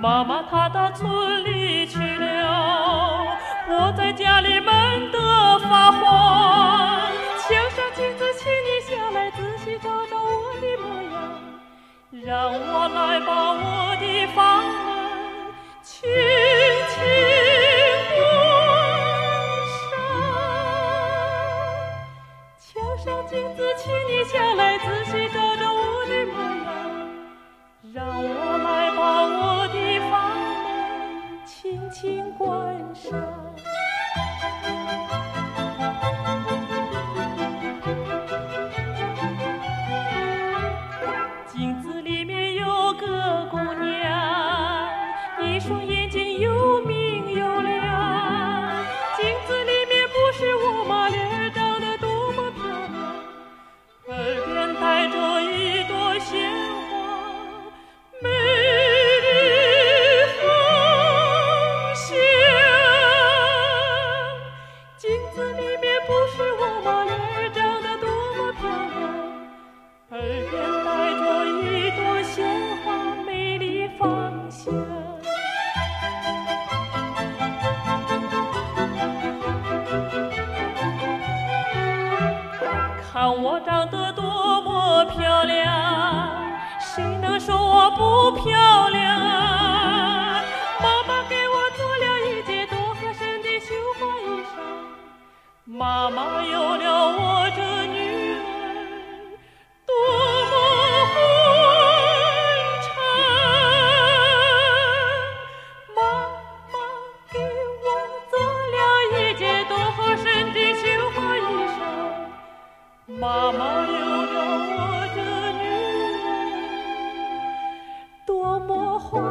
妈妈她到村里去了我在家里闷得发慌墙上镜子请你下来仔细找找我的模样让我来把我的房门轻轻关上墙上镜子请你下来 you. 让我长得多么漂亮谁能说我不漂亮？妈妈给我做了一件多合身的绣花衣裳。妈妈么欢